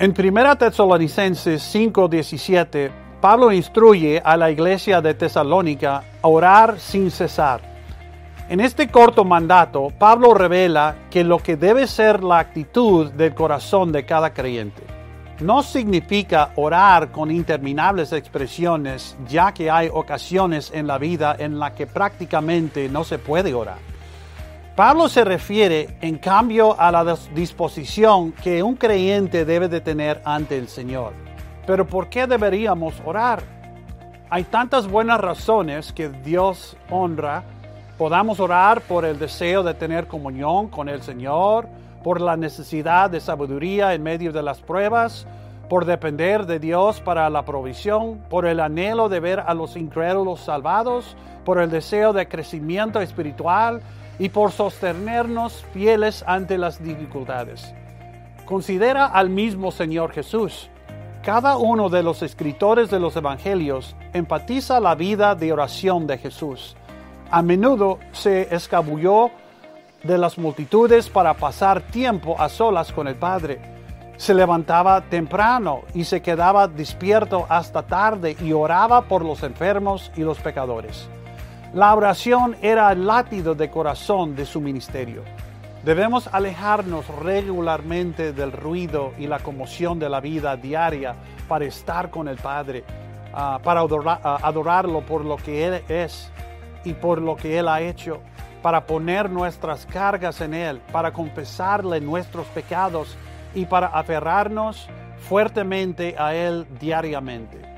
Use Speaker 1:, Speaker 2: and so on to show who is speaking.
Speaker 1: En 1 Tesalonicenses 5:17, Pablo instruye a la iglesia de Tesalónica a orar sin cesar. En este corto mandato, Pablo revela que lo que debe ser la actitud del corazón de cada creyente. No significa orar con interminables expresiones, ya que hay ocasiones en la vida en las que prácticamente no se puede orar. Pablo se refiere, en cambio, a la disposición que un creyente debe de tener ante el Señor. Pero ¿por qué deberíamos orar? Hay tantas buenas razones que Dios honra. Podamos orar por el deseo de tener comunión con el Señor, por la necesidad de sabiduría en medio de las pruebas, por depender de Dios para la provisión, por el anhelo de ver a los incrédulos salvados, por el deseo de crecimiento espiritual, y por sostenernos fieles ante las dificultades. Considera al mismo Señor Jesús. Cada uno de los escritores de los Evangelios empatiza la vida de oración de Jesús. A menudo se escabulló de las multitudes para pasar tiempo a solas con el Padre. Se levantaba temprano y se quedaba despierto hasta tarde y oraba por los enfermos y los pecadores. La oración era el látido de corazón de su ministerio. Debemos alejarnos regularmente del ruido y la conmoción de la vida diaria para estar con el Padre, ah, para ah, adorarlo por lo que Él es y por lo que Él ha hecho, para poner nuestras cargas en Él, para confesarle nuestros pecados y para aferrarnos fuertemente a Él diariamente.